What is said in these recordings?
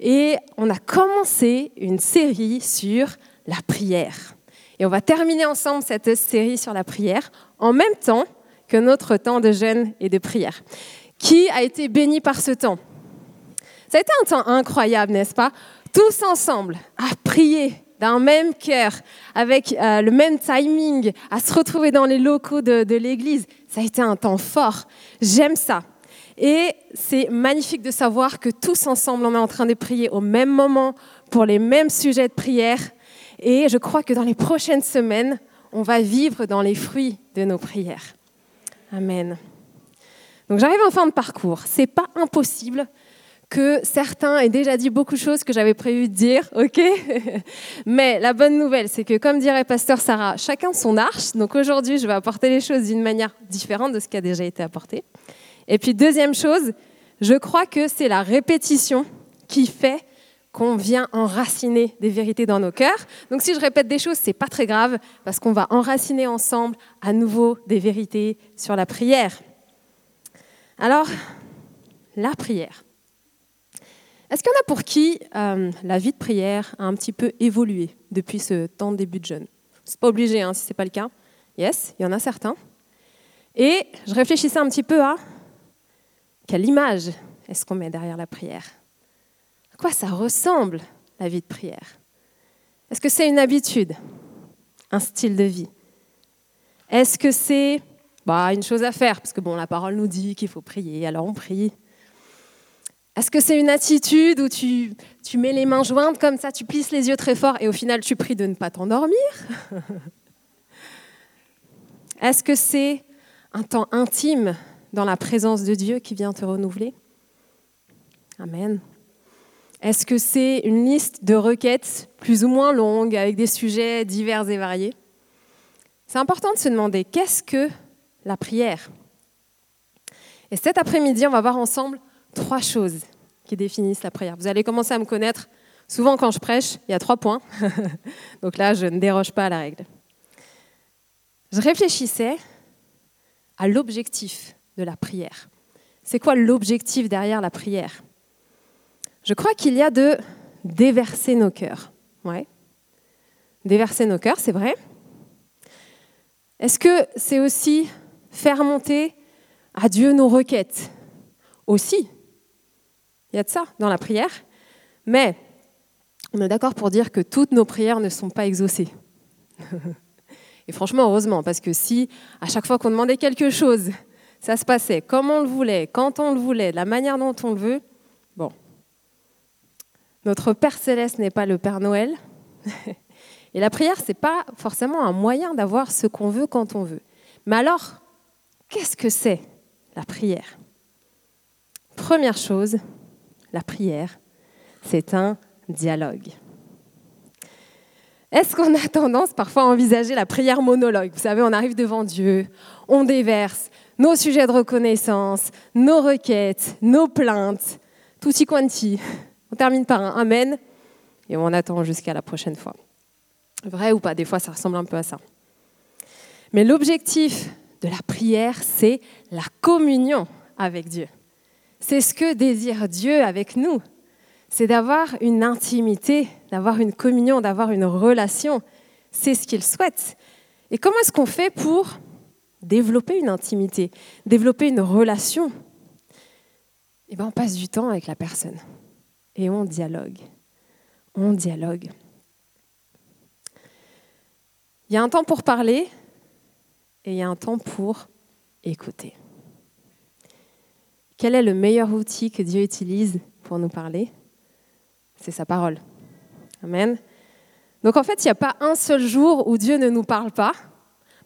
et on a commencé une série sur la prière. Et on va terminer ensemble cette série sur la prière en même temps que notre temps de jeûne et de prière. Qui a été béni par ce temps? Ça a été un temps incroyable, n'est-ce pas? Tous ensemble à prier d'un même cœur, avec euh, le même timing, à se retrouver dans les locaux de, de l'église. Ça a été un temps fort. J'aime ça. Et c'est magnifique de savoir que tous ensemble, on est en train de prier au même moment pour les mêmes sujets de prière. Et je crois que dans les prochaines semaines, on va vivre dans les fruits de nos prières. Amen. Donc j'arrive en fin de parcours. C'est pas impossible que certains aient déjà dit beaucoup de choses que j'avais prévu de dire, ok? Mais la bonne nouvelle, c'est que comme dirait Pasteur Sarah, chacun son arche. Donc aujourd'hui, je vais apporter les choses d'une manière différente de ce qui a déjà été apporté. Et puis deuxième chose, je crois que c'est la répétition qui fait qu'on vient enraciner des vérités dans nos cœurs. Donc si je répète des choses, c'est pas très grave parce qu'on va enraciner ensemble à nouveau des vérités sur la prière. Alors, la prière. Est-ce qu'il y en a pour qui euh, la vie de prière a un petit peu évolué depuis ce temps de début de jeûne? C'est pas obligé hein, si ce n'est pas le cas. Yes, il y en a certains. Et je réfléchissais un petit peu à quelle image est-ce qu'on met derrière la prière? À quoi ça ressemble la vie de prière? Est-ce que c'est une habitude Un style de vie? Est-ce que c'est bah, une chose à faire? Parce que bon, la parole nous dit qu'il faut prier, alors on prie. Est-ce que c'est une attitude où tu, tu mets les mains jointes comme ça, tu plisses les yeux très fort et au final tu pries de ne pas t'endormir? Est-ce que c'est un temps intime dans la présence de Dieu qui vient te renouveler Amen. Est-ce que c'est une liste de requêtes plus ou moins longue avec des sujets divers et variés? C'est important de se demander qu'est-ce que la prière? Et cet après-midi, on va voir ensemble trois choses qui définissent la prière. Vous allez commencer à me connaître. Souvent, quand je prêche, il y a trois points. Donc là, je ne déroge pas à la règle. Je réfléchissais à l'objectif de la prière. C'est quoi l'objectif derrière la prière? Je crois qu'il y a de déverser nos cœurs. Ouais. Déverser nos cœurs, c'est vrai. Est-ce que c'est aussi faire monter à Dieu nos requêtes? Aussi. Il y a de ça dans la prière. Mais on est d'accord pour dire que toutes nos prières ne sont pas exaucées. Et franchement, heureusement, parce que si à chaque fois qu'on demandait quelque chose, ça se passait comme on le voulait, quand on le voulait, de la manière dont on le veut, bon. Notre Père céleste n'est pas le Père Noël. Et la prière, ce n'est pas forcément un moyen d'avoir ce qu'on veut quand on veut. Mais alors, qu'est-ce que c'est la prière? Première chose, la prière, c'est un dialogue. Est-ce qu'on a tendance parfois à envisager la prière monologue? Vous savez, on arrive devant Dieu, on déverse nos sujets de reconnaissance, nos requêtes, nos plaintes, tutti quanti. On termine par un Amen et on attend jusqu'à la prochaine fois. Vrai ou pas, des fois ça ressemble un peu à ça. Mais l'objectif de la prière, c'est la communion avec Dieu. C'est ce que désire Dieu avec nous. C'est d'avoir une intimité, d'avoir une communion, d'avoir une relation. C'est ce qu'il souhaite. Et comment est-ce qu'on fait pour développer une intimité, développer une relation Eh bien, on passe du temps avec la personne et on dialogue. On dialogue. Il y a un temps pour parler et il y a un temps pour écouter. Quel est le meilleur outil que Dieu utilise pour nous parler? C'est sa parole. Amen. Donc en fait, il n'y a pas un seul jour où Dieu ne nous parle pas.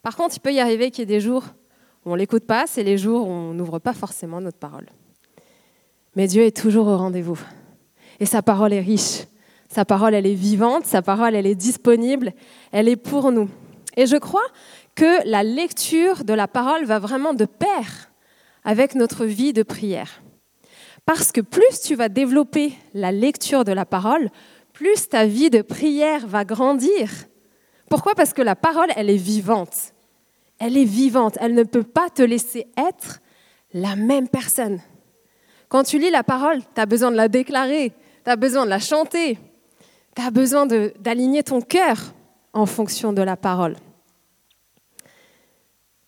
Par contre, il peut y arriver qu'il y ait des jours où on l'écoute pas, c'est les jours où on n'ouvre pas forcément notre parole. Mais Dieu est toujours au rendez-vous. Et sa parole est riche. Sa parole, elle est vivante, sa parole, elle est disponible, elle est pour nous. Et je crois que la lecture de la parole va vraiment de pair avec notre vie de prière. Parce que plus tu vas développer la lecture de la parole, plus ta vie de prière va grandir. Pourquoi? Parce que la parole, elle est vivante. Elle est vivante. Elle ne peut pas te laisser être la même personne. Quand tu lis la parole, tu as besoin de la déclarer, tu as besoin de la chanter, tu as besoin d'aligner ton cœur en fonction de la parole.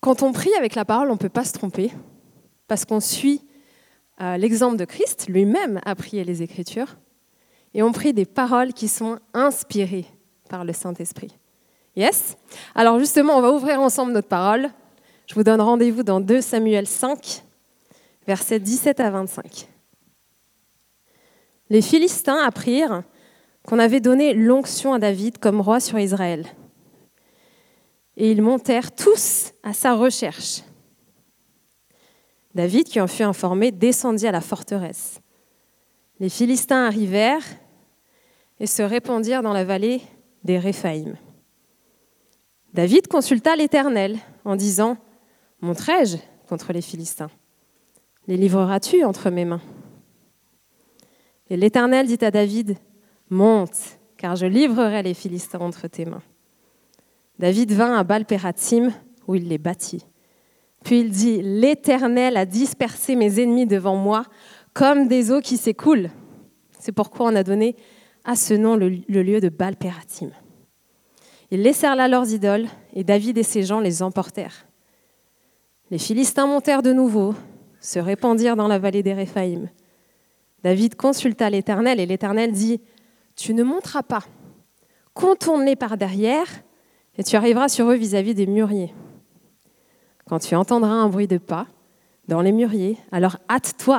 Quand on prie avec la parole, on ne peut pas se tromper, parce qu'on suit euh, l'exemple de Christ, lui-même a prié les Écritures, et on prie des paroles qui sont inspirées par le Saint-Esprit. Yes? Alors justement, on va ouvrir ensemble notre parole. Je vous donne rendez-vous dans 2 Samuel 5, versets 17 à 25. Les Philistins apprirent qu'on avait donné l'onction à David comme roi sur Israël. Et ils montèrent tous à sa recherche. David, qui en fut informé, descendit à la forteresse. Les Philistins arrivèrent et se répandirent dans la vallée des Réphaïm. David consulta l'Éternel en disant Monterai-je contre les Philistins? Les livreras-tu entre mes mains? Et l'Éternel dit à David Monte, car je livrerai les Philistins entre tes mains. David vint à Baal-Pératim, où il les bâtit. Puis il dit L'Éternel a dispersé mes ennemis devant moi comme des eaux qui s'écoulent. C'est pourquoi on a donné à ce nom le, lieu de Baal-Pératim. Ils laissèrent là leurs idoles, et David et ses gens les emportèrent. Les Philistins montèrent de nouveau, se répandirent dans la vallée des Réphaïm. David consulta l'Éternel, et l'Éternel dit Tu ne monteras pas, contourne-les par derrière, et tu arriveras sur eux vis-à-vis des mûriers. Quand tu entendras un bruit de pas dans les mûriers, alors hâte-toi,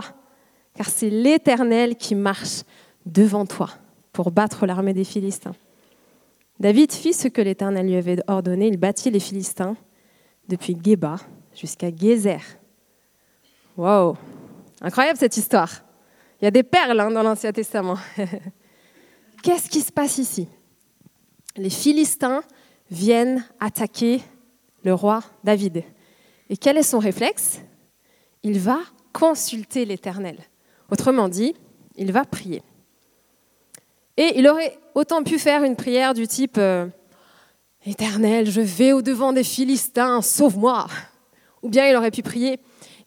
car c'est l'Éternel qui marche devant toi pour battre l'armée des Philistins. David fit ce que l'Éternel lui avait ordonné. Il bâtit les Philistins depuis Geba jusqu'à Gézer. Wow, incroyable cette histoire. Il y a des perles hein, dans l'Ancien Testament. Qu'est-ce qui se passe ici? Les Philistins viennent attaquer le roi David. Et quel est son réflexe? Il va consulter l'Éternel. Autrement dit, il va prier. Et il aurait autant pu faire une prière du type euh, Éternel, je vais au-devant des Philistins, sauve-moi. Ou bien il aurait pu prier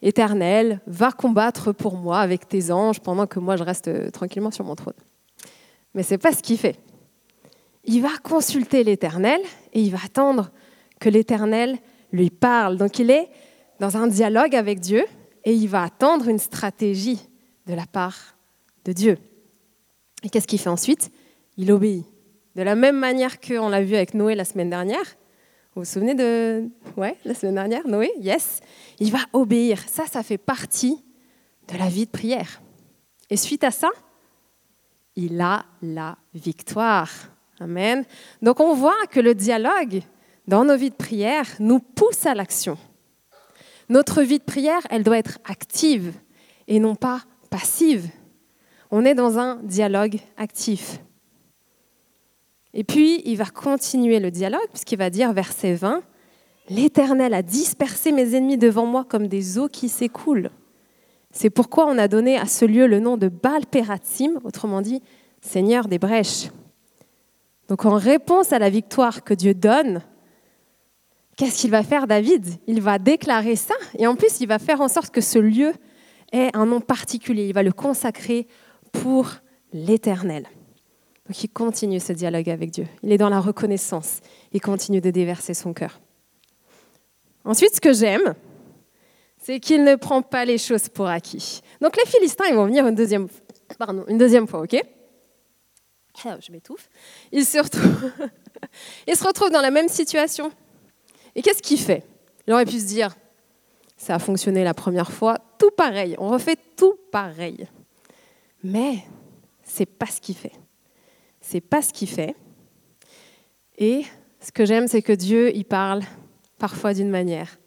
Éternel, va combattre pour moi avec tes anges pendant que moi je reste euh, tranquillement sur mon trône. Mais ce n'est pas ce qu'il fait. Il va consulter l'Éternel et il va attendre que l'Éternel lui parle. Donc il est dans un dialogue avec Dieu et il va attendre une stratégie de la part de Dieu. Et qu'est-ce qu'il fait ensuite? Il obéit. De la même manière qu'on l'a vu avec Noé la semaine dernière. Vous vous souvenez de... Ouais, la semaine dernière, Noé? Yes. Il va obéir. Ça, ça fait partie de la vie de prière. Et suite à ça, il a la victoire. Amen. Donc on voit que le dialogue dans nos vies de prière nous pousse à l'action. Notre vie de prière, elle doit être active et non pas passive. On est dans un dialogue actif. Et puis, il va continuer le dialogue, puisqu'il va dire, verset 20, L'Éternel a dispersé mes ennemis devant moi comme des eaux qui s'écoulent. C'est pourquoi on a donné à ce lieu le nom de Baal-Pératim, autrement dit, Seigneur des brèches. Donc en réponse à la victoire que Dieu donne, qu'est-ce qu'il va faire David? Il va déclarer ça, et en plus il va faire en sorte que ce lieu ait un nom particulier, il va le consacrer pour l'éternel. Donc il continue ce dialogue avec Dieu. Il est dans la reconnaissance. Il continue de déverser son cœur. Ensuite, ce que j'aime, c'est qu'il ne prend pas les choses pour acquis. Donc les Philistins, ils vont venir une deuxième, pardon, une deuxième fois, ok? Ah, Je m'étouffe. Ils se, retrouvent, ils se dans la même situation. Et qu'est-ce qu'il fait? Il aurait pu se dire, ça a fonctionné la première fois, tout pareil, on refait tout pareil. Mais c'est pas ce qu'il fait. C'est pas ce qu'il fait. Et ce que j'aime, c'est que Dieu, il parle parfois d'une manière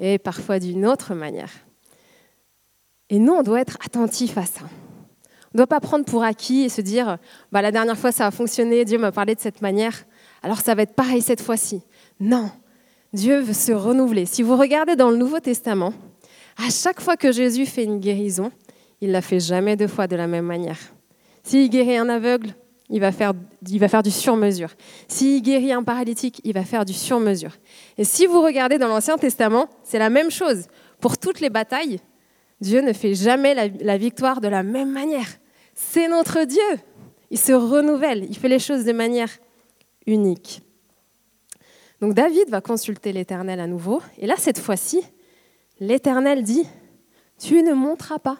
et parfois d'une autre manière. Et nous, on doit être attentifs à ça. On ne doit pas prendre pour acquis et se dire, bah, la dernière fois ça a fonctionné, Dieu m'a parlé de cette manière, alors ça va être pareil cette fois-ci. Non, Dieu veut se renouveler. Si vous regardez dans le Nouveau Testament, à chaque fois que Jésus fait une guérison, il l'a fait jamais deux fois de la même manière. S'il guérit un aveugle, il va faire, du sur-mesure. S'il guérit un paralytique, il va faire du sur-mesure. Et si vous regardez dans l'Ancien Testament, c'est la même chose. Pour toutes les batailles, Dieu ne fait jamais la, la victoire de la même manière. C'est notre Dieu. il se renouvelle, il fait les choses de manière unique. Donc David va consulter l'Éternel à nouveau, et là, cette fois-ci, l'Éternel dit, tu ne monteras pas,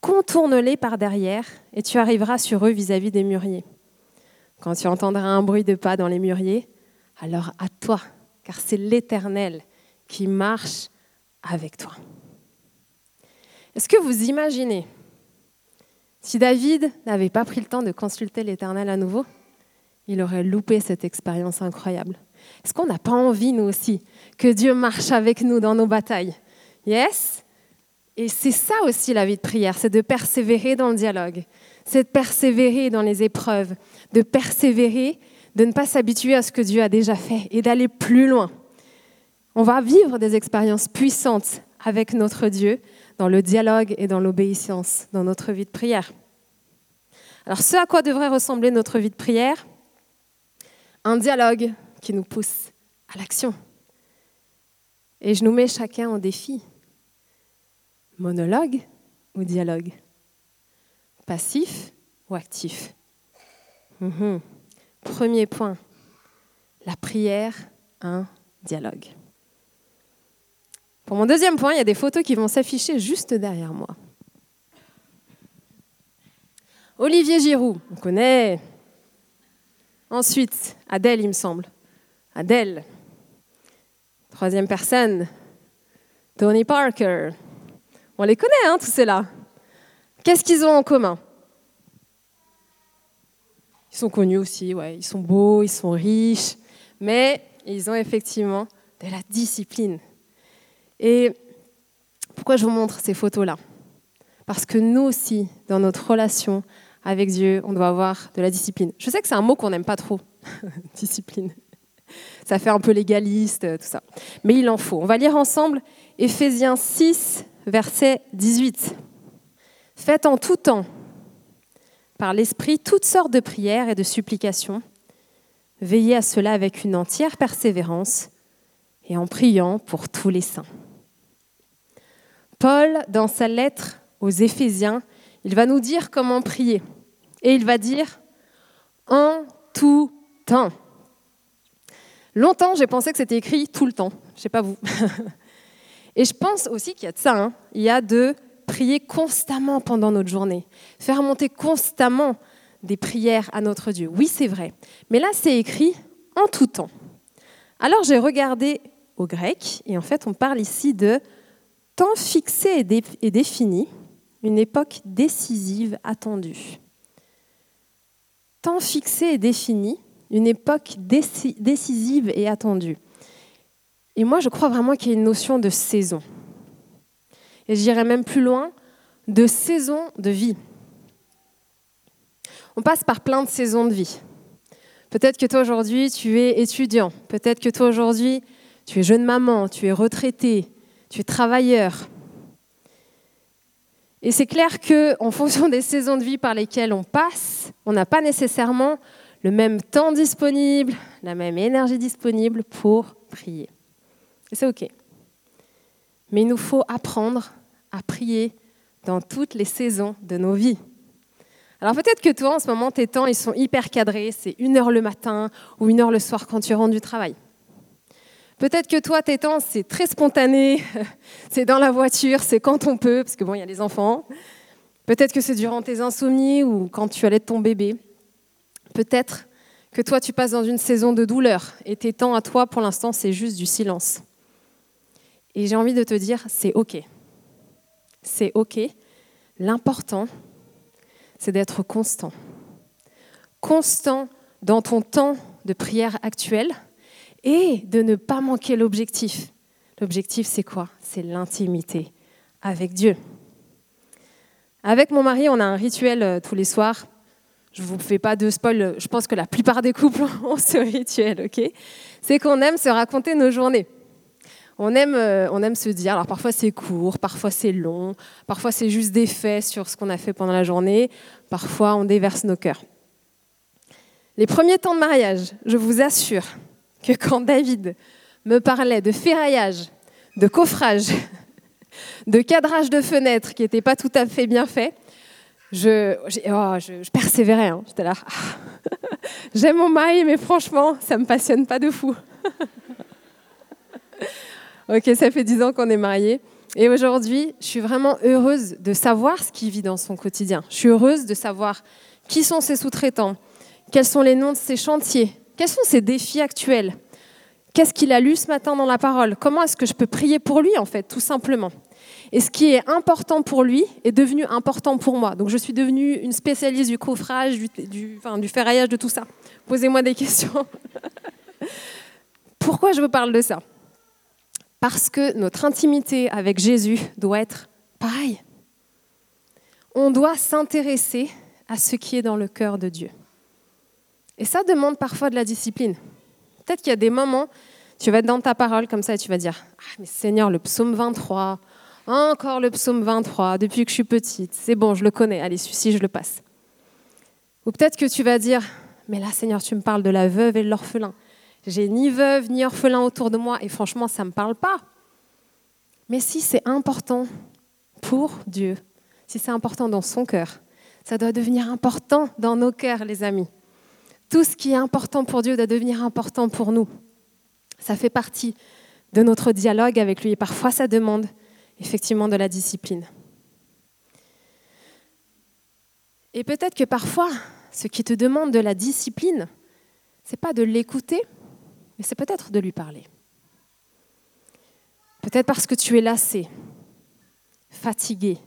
contourne-les par derrière, et tu arriveras sur eux vis-à-vis des mûriers. Quand tu entendras un bruit de pas dans les mûriers, alors à toi, car c'est l'Éternel qui marche avec toi. Est-ce que vous imaginez si David n'avait pas pris le temps de consulter l'Éternel à nouveau, il aurait loupé cette expérience incroyable. Est-ce qu'on n'a pas envie, nous aussi, que Dieu marche avec nous dans nos batailles? Yes? Et c'est ça aussi la vie de prière, c'est de persévérer dans le dialogue, c'est de persévérer dans les épreuves, de persévérer, de ne pas s'habituer à ce que Dieu a déjà fait et d'aller plus loin. On va vivre des expériences puissantes avec notre Dieu dans le dialogue et dans l'obéissance dans notre vie de prière. Alors ce à quoi devrait ressembler notre vie de prière? Un dialogue qui nous pousse à l'action. Et je nous mets chacun en défi. Monologue ou dialogue? Passif ou actif? Mhm. Premier point, la prière, un dialogue. Pour mon deuxième point, il y a des photos qui vont s'afficher juste derrière moi. Olivier Giroud, on connaît. Ensuite, Adèle, il me semble. Adèle. Troisième personne, Tony Parker. On les connaît, hein, tous ceux-là. Qu'est-ce qu'ils ont en commun? Ils sont connus aussi. Ils sont beaux, ils sont riches, mais ils ont effectivement de la discipline. Et pourquoi je vous montre ces photos-là? Parce que nous aussi, dans notre relation avec Dieu, on doit avoir de la discipline. Je sais que c'est un mot qu'on n'aime pas trop, discipline. Ça fait un peu légaliste, tout ça. Mais il en faut. On va lire ensemble Éphésiens 6, verset 18. Faites en tout temps, par l'Esprit, toutes sortes de prières et de supplications. Veillez à cela avec une entière persévérance et en priant pour tous les saints. Paul, dans sa lettre aux Éphésiens, il va nous dire comment prier. Et il va dire en tout temps. Longtemps, j'ai pensé que c'était écrit tout le temps. Je sais pas vous. Et je pense aussi qu'il y a de ça. Hein. Il y a de prier constamment pendant notre journée, faire monter constamment des prières à notre Dieu. Oui, c'est vrai. Mais là, c'est écrit en tout temps. Alors j'ai regardé au grec, et en fait, on parle ici de temps fixé et défini, une époque décisive attendue. Temps fixé et défini, une époque décisive et attendue. Et moi, je crois vraiment qu'il y a une notion de saison. Et j'irai même plus loin, de saison de vie. On passe par plein de saisons de vie. Peut-être que toi aujourd'hui, tu es étudiant. Peut-être que toi aujourd'hui, tu es jeune maman, tu es retraité, tu es travailleur. Et c'est clair qu'en fonction des saisons de vie par lesquelles on passe, on n'a pas nécessairement le même temps disponible, la même énergie disponible pour prier. Et c'est OK. Mais il nous faut apprendre à prier dans toutes les saisons de nos vies. Alors peut-être que toi, en ce moment, tes temps, ils sont hyper cadrés. C'est une heure le matin ou une heure le soir quand tu rentres du travail. Peut-être que toi, tes temps, c'est très spontané, c'est dans la voiture, c'est quand on peut, parce que bon, il y a les enfants. Peut-être que c'est durant tes insomnies ou quand tu allais ton bébé. Peut-être que toi, tu passes dans une saison de douleur et tes temps à toi, pour l'instant, c'est juste du silence. Et j'ai envie de te dire, c'est OK. C'est OK. L'important, c'est d'être constant. Constant dans ton temps de prière actuel et de ne pas manquer l'objectif. L'objectif, c'est quoi? C'est l'intimité avec Dieu. Avec mon mari, on a un rituel euh, tous les soirs. Je ne vous fais pas de spoil, je pense que la plupart des couples ont ce rituel, ok? C'est qu'on aime se raconter nos journées. On aime, euh, on aime se dire, alors parfois c'est court, parfois c'est long, parfois c'est juste des faits sur ce qu'on a fait pendant la journée, parfois on déverse nos cœurs. Les premiers temps de mariage, je vous assure, que quand David me parlait de ferraillage, de coffrage, de cadrage de fenêtres qui n'était pas tout à fait bien fait, je, oh, je, persévérais. Hein. J'étais là. J'aime mon mari, mais franchement, ça me passionne pas de fou. ok, ça fait dix ans qu'on est mariés. Et aujourd'hui, je suis vraiment heureuse de savoir ce qu'il vit dans son quotidien. Je suis heureuse de savoir qui sont ses sous-traitants, quels sont les noms de ses chantiers, quels sont ses défis actuels, qu'est-ce qu'il a lu ce matin dans la parole, comment est-ce que je peux prier pour lui, en fait, tout simplement? Et ce qui est important pour lui est devenu important pour moi. Donc je suis devenue une spécialiste du coffrage, du, du, du ferraillage, de tout ça. Posez-moi des questions. Pourquoi je vous parle de ça? Parce que notre intimité avec Jésus doit être pareille. On doit s'intéresser à ce qui est dans le cœur de Dieu. Et ça demande parfois de la discipline. Peut-être qu'il y a des moments, tu vas être dans ta parole comme ça et tu vas dire Ah, mais Seigneur, le psaume 23, encore le psaume 23, depuis que je suis petite, c'est bon, je le connais, allez, celui-ci, je le passe. Ou peut-être que tu vas dire Mais là, Seigneur, tu me parles de la veuve et de l'orphelin. J'ai ni veuve ni orphelin autour de moi et franchement, ça ne me parle pas. Mais si c'est important pour Dieu, si c'est important dans son cœur, ça doit devenir important dans nos cœurs, les amis. Tout ce qui est important pour Dieu doit devenir important pour nous. Ça fait partie de notre dialogue avec lui et parfois ça demande effectivement de la discipline. Et peut-être que parfois, ce qui te demande de la discipline, c'est pas de l'écouter, mais c'est peut-être de lui parler. Peut-être parce que tu es lassé, fatigué,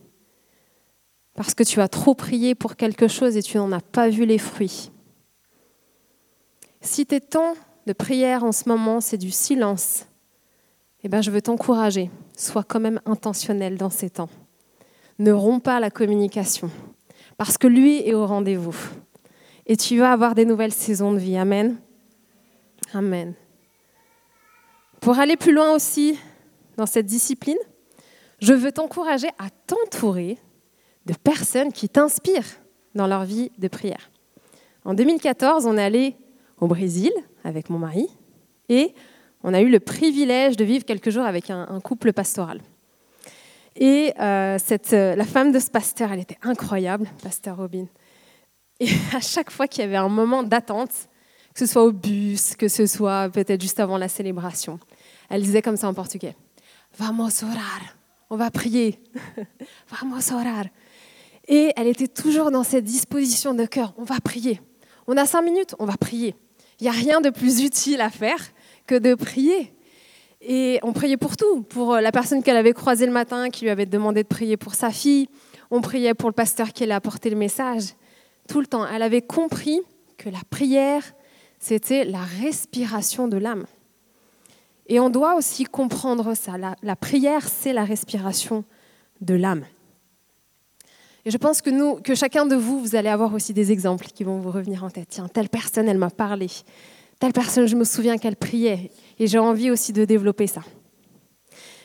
parce que tu as trop prié pour quelque chose et tu n'en as pas vu les fruits. Si tes temps de prière en ce moment, c'est du silence, eh bien, je veux t'encourager. Sois quand même intentionnel dans ces temps. Ne romps pas la communication, parce que lui est au rendez-vous. Et tu vas avoir des nouvelles saisons de vie. Amen. Amen. Pour aller plus loin aussi dans cette discipline, je veux t'encourager à t'entourer de personnes qui t'inspirent dans leur vie de prière. En 2014, on est allé au Brésil avec mon mari et on a eu le privilège de vivre quelques jours avec un, couple pastoral. Et euh, euh, la femme de ce pasteur, elle était incroyable, pasteur Robin. Et à chaque fois qu'il y avait un moment d'attente, que ce soit au bus, que ce soit peut-être juste avant la célébration, elle disait comme ça en portugais Vamos orar. On va prier. Vamos orar. Et elle était toujours dans cette disposition de cœur. On va prier. On a cinq minutes, on va prier. Il n'y a rien de plus utile à faire que de prier. Et on priait pour tout, pour la personne qu'elle avait croisée le matin, qui lui avait demandé de prier pour sa fille. On priait pour le pasteur qui allait apporter le message. Tout le temps. Elle avait compris que la prière, c'était la respiration de l'âme. Et on doit aussi comprendre ça. La, prière, c'est la respiration de l'âme. Et je pense que nous, que chacun de vous, vous allez avoir aussi des exemples qui vont vous revenir en tête. Tiens, telle personne, elle m'a parlé. Telle personne, je me souviens qu'elle priait. Et j'ai envie aussi de développer ça.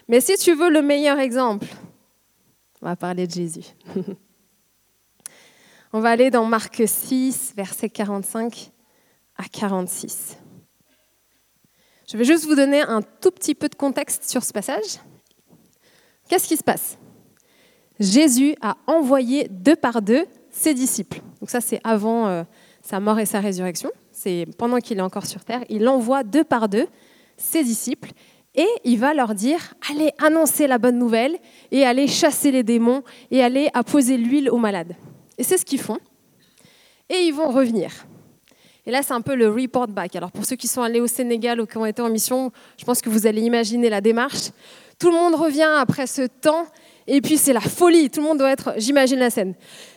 Mais si tu veux le meilleur exemple, on va parler de Jésus. on va aller dans Marc 6, versets 45 à 46. Je vais juste vous donner un tout petit peu de contexte sur ce passage. Qu'est-ce qui se passe? Jésus a envoyé deux par deux ses disciples. Donc ça, c'est avant euh, sa mort et sa résurrection. C'est pendant qu'il est encore sur terre. Il envoie deux par deux ses disciples et il va leur dire allez annoncer la bonne nouvelle et allez chasser les démons et allez apposer l'huile aux malades. Et c'est ce qu'ils font. Et ils vont revenir. Et là, c'est un peu le report back. Alors, pour ceux qui sont allés au Sénégal ou qui ont été en mission, je pense que vous allez imaginer la démarche. Tout le monde revient après ce temps, et puis c'est la folie. Tout le monde doit être, j'imagine la scène.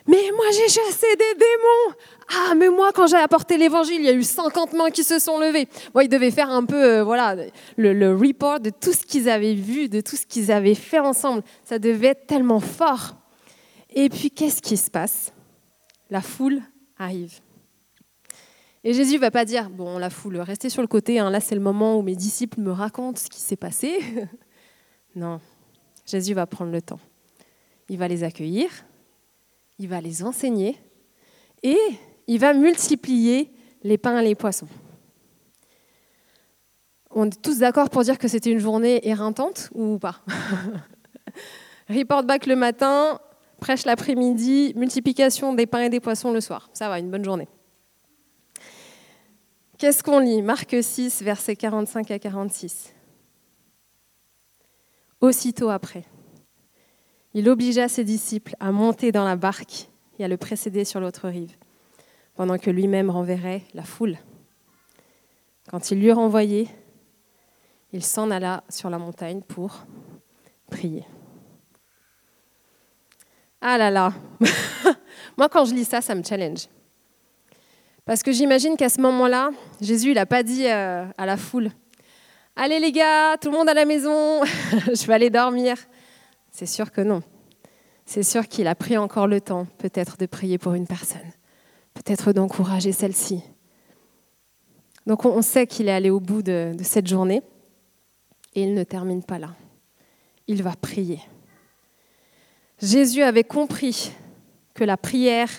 Mais moi, j'ai chassé des démons. Ah, mais moi, quand j'ai apporté l'évangile, il y a eu 50 mains qui se sont levées. Moi, ils devaient faire un peu, euh, voilà, le, le report de tout ce qu'ils avaient vu, de tout ce qu'ils avaient fait ensemble. Ça devait être tellement fort. Et puis, qu'est-ce qui se passe? La foule arrive. Et Jésus va pas dire, bon, la foule, restez sur le côté, hein, là c'est le moment où mes disciples me racontent ce qui s'est passé. non, Jésus va prendre le temps. Il va les accueillir, il va les enseigner et il va multiplier les pains et les poissons. On est tous d'accord pour dire que c'était une journée éreintante ou pas? Report back le matin, prêche l'après-midi, multiplication des pains et des poissons le soir. Ça va, une bonne journée. Qu'est-ce qu'on lit? Marc 6, versets 45 à 46. Aussitôt après, il obligea ses disciples à monter dans la barque et à le précéder sur l'autre rive, pendant que lui-même renverrait la foule. Quand il l'eut renvoyé, il s'en alla sur la montagne pour prier. Ah là là, moi quand je lis ça, ça me challenge. Parce que j'imagine qu'à ce moment-là, Jésus, n'a pas dit euh, à la foule, Allez les gars, tout le monde à la maison, je vais aller dormir. C'est sûr que non. C'est sûr qu'il a pris encore le temps, peut-être, de prier pour une personne, peut-être d'encourager celle-ci. Donc on sait qu'il est allé au bout de cette journée et il ne termine pas là. Il va prier. Jésus avait compris que la prière,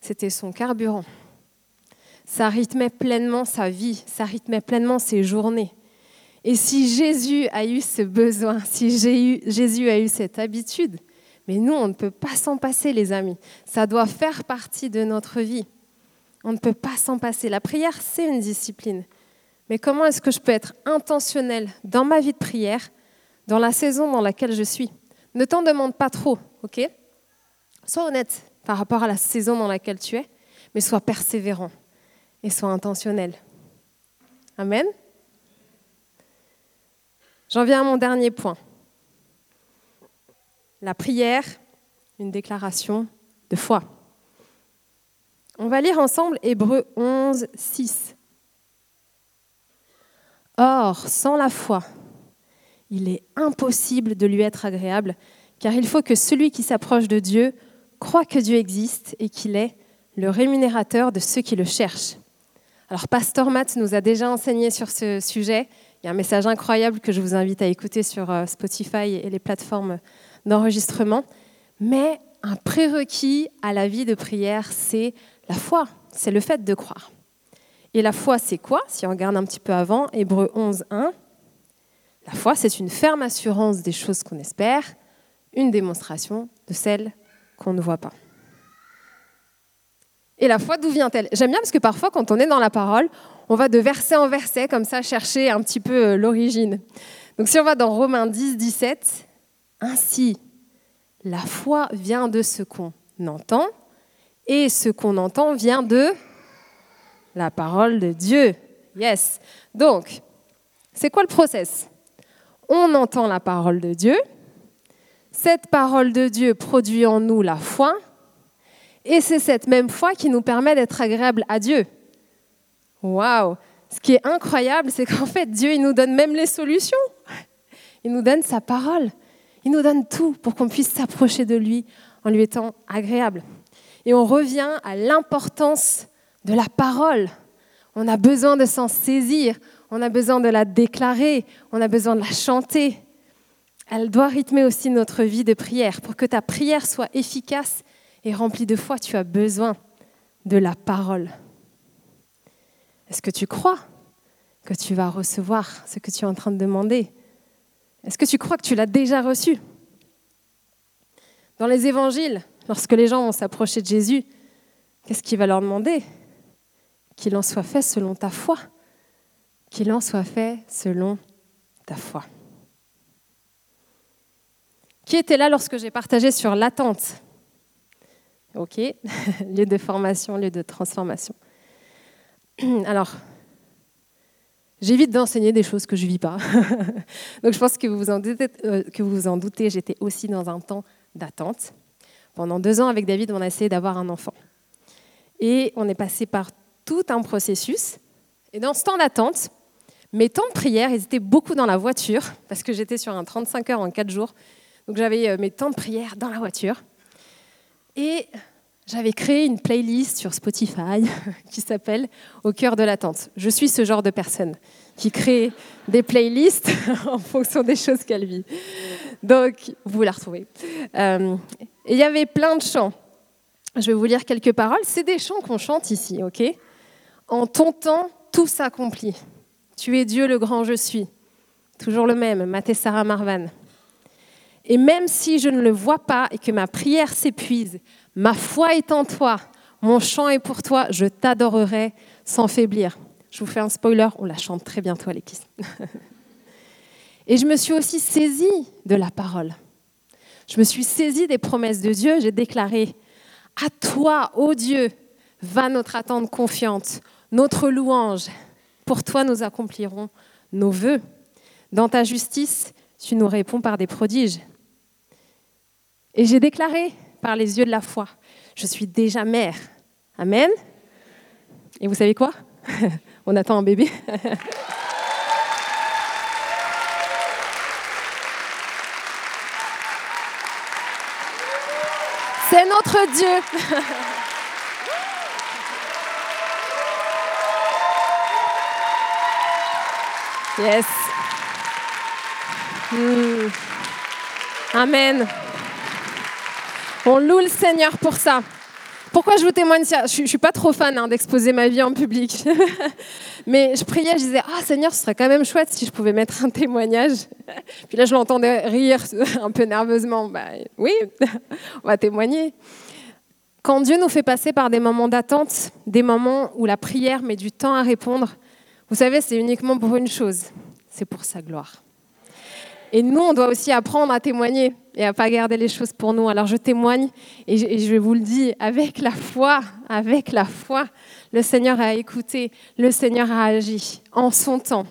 c'était son carburant. Ça rythmait pleinement sa vie, ça rythmait pleinement ses journées. Et si Jésus a eu ce besoin, si Jésus a eu cette habitude, mais nous, on ne peut pas s'en passer, les amis. Ça doit faire partie de notre vie. On ne peut pas s'en passer. La prière, c'est une discipline. Mais comment est-ce que je peux être intentionnel dans ma vie de prière, dans la saison dans laquelle je suis? Ne t'en demande pas trop, ok? Sois honnête par rapport à la saison dans laquelle tu es, mais sois persévérant et sois intentionnel. Amen J'en viens à mon dernier point. La prière, une déclaration de foi. On va lire ensemble Hébreu 11, 6. Or, sans la foi, il est impossible de lui être agréable, car il faut que celui qui s'approche de Dieu croit que Dieu existe et qu'il est le rémunérateur de ceux qui le cherchent. Alors, Pasteur Matt nous a déjà enseigné sur ce sujet il y a un message incroyable que je vous invite à écouter sur euh, Spotify et les plateformes d'enregistrement. Mais un prérequis à la vie de prière, c'est la foi, c'est le fait de croire. Et la foi, c'est quoi? Si on regarde un petit peu avant, Hébreu 11, 1, la foi, c'est une ferme assurance des choses qu'on espère, une démonstration de celles qu'on ne voit pas. Et la foi, d'où vient-elle? J'aime bien parce que parfois, quand on est dans la parole, on va de verset en verset, comme ça, chercher un petit peu euh, l'origine. Donc si on va dans Romains 10, 17, ainsi, la foi vient de ce qu'on entend, et ce qu'on entend vient de la parole de Dieu. Yes. Donc, c'est quoi le process? On entend la parole de Dieu. Cette parole de Dieu produit en nous la foi. Et c'est cette même foi qui nous permet d'être agréable à Dieu. Waouh Ce qui est incroyable, c'est qu'en fait, Dieu, il nous donne même les solutions. Il nous donne sa parole. Il nous donne tout pour qu'on puisse s'approcher de lui en lui étant agréable. Et on revient à l'importance de la parole. On a besoin de s'en saisir, on a besoin de la déclarer, on a besoin de la chanter. Elle doit rythmer aussi notre vie de prière. Pour que ta prière soit efficace et remplie de foi, tu as besoin de la parole. Est-ce que tu crois que tu vas recevoir ce que tu es en train de demander? Est-ce que tu crois que tu l'as déjà reçu? Dans les évangiles, lorsque les gens vont s'approcher de Jésus, qu'est-ce qu'il va leur demander? Qu'il en soit fait selon ta foi. Qu'il en soit fait selon ta foi. Qui était là lorsque j'ai partagé sur l'attente? Ok, lieu de formation, lieu de transformation. Alors, j'évite d'enseigner des choses que je ne vis pas. Donc je pense que vous vous en doutez, euh, que vous en doutez j'étais aussi dans un temps d'attente. Pendant deux ans, avec David, on a essayé d'avoir un enfant. Et on est passé par tout un processus. Et dans ce temps d'attente, mes temps de prière, ils étaient beaucoup dans la voiture, parce que j'étais sur un 35 heures en quatre jours. Donc j'avais euh, mes temps de prière dans la voiture. Et j'avais créé une playlist sur Spotify qui s'appelle Au cœur de l'attente. Je suis ce genre de personne qui crée des playlists en fonction des choses qu'elle vit. Donc, vous la retrouvez. Euh, il y avait plein de chants. Je vais vous lire quelques paroles. C'est des chants qu'on chante ici, ok? En ton temps, tout s'accomplit. Tu es Dieu le grand je suis. Toujours le même, Maté Sarah Marvan. Et même si je ne le vois pas et que ma prière s'épuise, ma foi est en toi, mon chant est pour toi, je t'adorerai sans faiblir. Je vous fais un spoiler, on la chante très bientôt, Alexis. et je me suis aussi saisie de la parole. Je me suis saisie des promesses de Dieu. J'ai déclaré À toi, ô Dieu, va notre attente confiante, notre louange. Pour toi, nous accomplirons nos vœux. Dans ta justice, tu nous réponds par des prodiges. Et j'ai déclaré par les yeux de la foi Je suis déjà mère. Amen. Et vous savez quoi? On attend un bébé. C'est notre Dieu. Yes. Hmm. Amen. Loue le Seigneur pour ça. Pourquoi je vous témoigne ça? Je ne suis pas trop fan hein, d'exposer ma vie en public. Mais je priais, je disais, ah Seigneur, ce serait quand même chouette si je pouvais mettre un témoignage. Puis là, je l'entendais rire un peu nerveusement. Bah, oui, on va témoigner. Quand Dieu nous fait passer par des moments d'attente, des moments où la prière met du temps à répondre, vous savez, c'est uniquement pour une chose, c'est pour sa gloire. Et nous, on doit aussi apprendre à témoigner et à pas garder les choses pour nous. Alors je témoigne et je, vous le dis avec la foi, avec la foi, le Seigneur a écouté, le Seigneur a agi en son temps.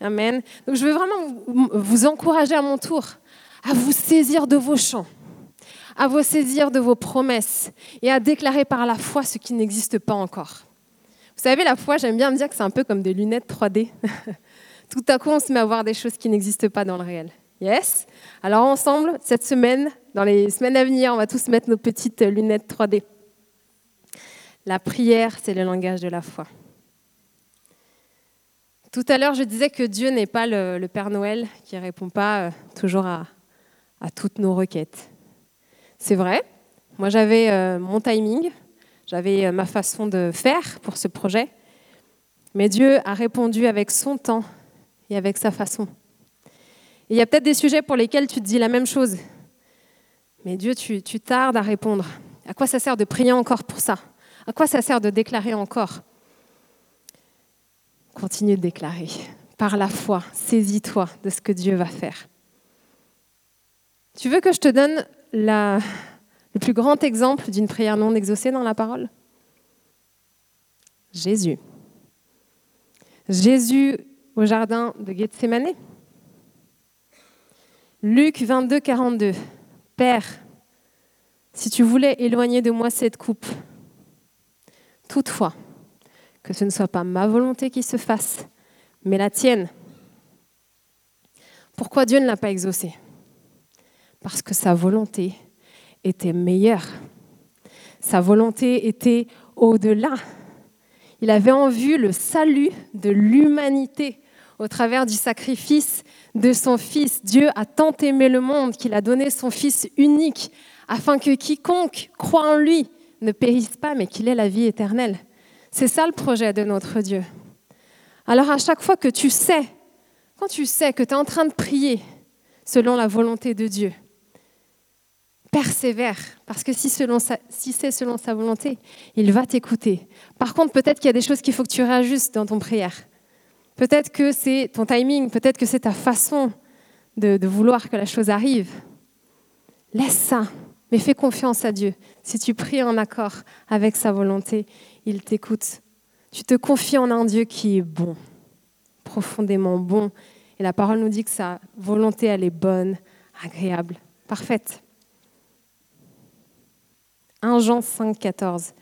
Amen. Donc je veux vraiment vous encourager à mon tour à vous saisir de vos chants, à vous saisir de vos promesses et à déclarer par la foi ce qui n'existe pas encore. Vous savez, la foi, j'aime bien me dire que c'est un peu comme des lunettes 3D. Tout à coup, on se met à voir des choses qui n'existent pas dans le réel. Yes Alors ensemble, cette semaine, dans les semaines à venir, on va tous mettre nos petites lunettes 3D. La prière, c'est le langage de la foi. Tout à l'heure, je disais que Dieu n'est pas le, Père Noël qui ne répond pas euh, toujours à, toutes nos requêtes. C'est vrai, moi j'avais euh, mon timing, j'avais euh, ma façon de faire pour ce projet, mais Dieu a répondu avec son temps et avec sa façon. il y a peut-être des sujets pour lesquels tu te dis la même chose, mais Dieu, tu tardes à répondre. À quoi ça sert de prier encore pour ça? À quoi ça sert de déclarer encore? Continue de déclarer. Par la foi, saisis-toi de ce que Dieu va faire. Tu veux que je te donne le plus grand exemple d'une prière non exaucée dans la parole? Jésus. Jésus au jardin de Gethsemane. Luc 22, 42. Père, si tu voulais éloigner de moi cette coupe, Toutefois, que ce ne soit pas ma volonté qui se fasse, mais la tienne. Pourquoi Dieu ne l'a pas exaucé Parce que sa volonté était meilleure. Sa volonté était au-delà. Il avait en vue le salut de l'humanité au travers du sacrifice de son Fils. Dieu a tant aimé le monde qu'il a donné son Fils unique afin que quiconque croit en lui ne périsse pas, mais qu'il ait la vie éternelle. C'est ça le projet de notre Dieu. Alors à chaque fois que tu sais, quand tu sais que tu es en train de prier selon la volonté de Dieu, persévère, parce que si, c'est selon sa volonté, il va t'écouter. Par contre, peut-être qu'il y a des choses qu'il faut que tu réajustes dans ton prière. Peut-être que c'est ton timing, peut-être que c'est ta façon de vouloir que la chose arrive. Laisse ça mais fais confiance à Dieu. Si tu pries en accord avec sa volonté, il t'écoute. Tu te confies en un Dieu qui est bon, profondément bon. Et la parole nous dit que sa volonté, elle est bonne, agréable, parfaite. 1 Jean 5, 14.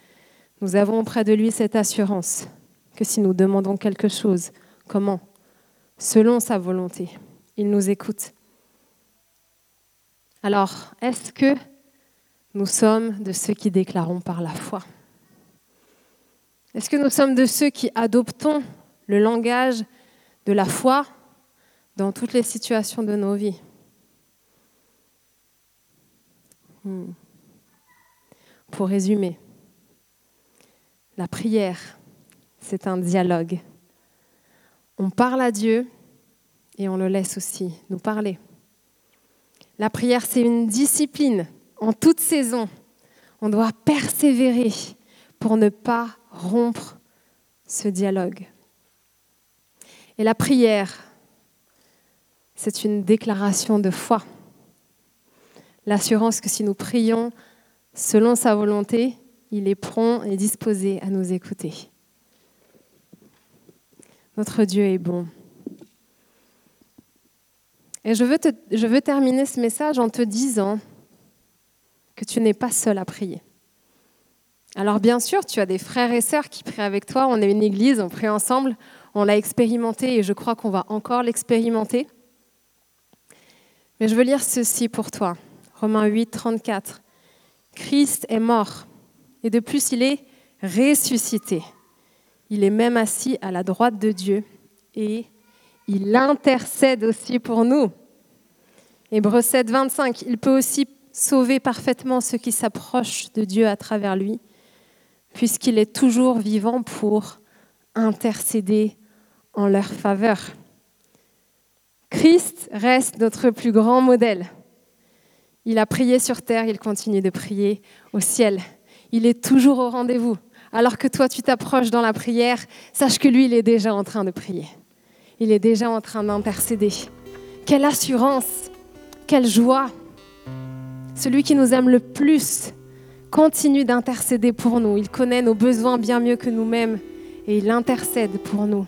Nous avons auprès de lui cette assurance que si nous demandons quelque chose, comment? Selon sa volonté, il nous écoute. Alors, est-ce que nous sommes de ceux qui déclarons par la foi? Est-ce que nous sommes de ceux qui adoptons le langage de la foi dans toutes les situations de nos vies? Hmm. Pour résumer, la prière, c'est un dialogue. On parle à Dieu et on le laisse aussi nous parler. La prière, c'est une discipline en toute saison. On doit persévérer pour ne pas rompre ce dialogue. Et la prière, c'est une déclaration de foi. L'assurance que si nous prions selon sa volonté, il est prompt et disposé à nous écouter. Notre Dieu est bon. Et je veux, terminer ce message en te disant que tu n'es pas seul à prier. Alors bien sûr, tu as des frères et sœurs qui prient avec toi. On est une église, on prie ensemble. On l'a expérimenté et je crois qu'on va encore l'expérimenter. Mais je veux lire ceci pour toi. Romains 8, 34. Christ est mort et de plus il est ressuscité. Il est même assis à la droite de Dieu et il intercède aussi pour nous. Hébreux 7, 25. Il peut aussi sauver parfaitement ceux qui s'approchent de Dieu à travers lui, puisqu'il est toujours vivant pour intercéder en leur faveur. Christ reste notre plus grand modèle. Il a prié sur terre, il continue de prier au ciel. Il est toujours au rendez-vous. Alors que toi, tu t'approches dans la prière, sache que lui, il est déjà en train de prier. Il est déjà en train d'intercéder. Quelle assurance, quelle joie. Celui qui nous aime le plus continue d'intercéder pour nous. Il connaît nos besoins bien mieux que nous-mêmes et il intercède pour nous.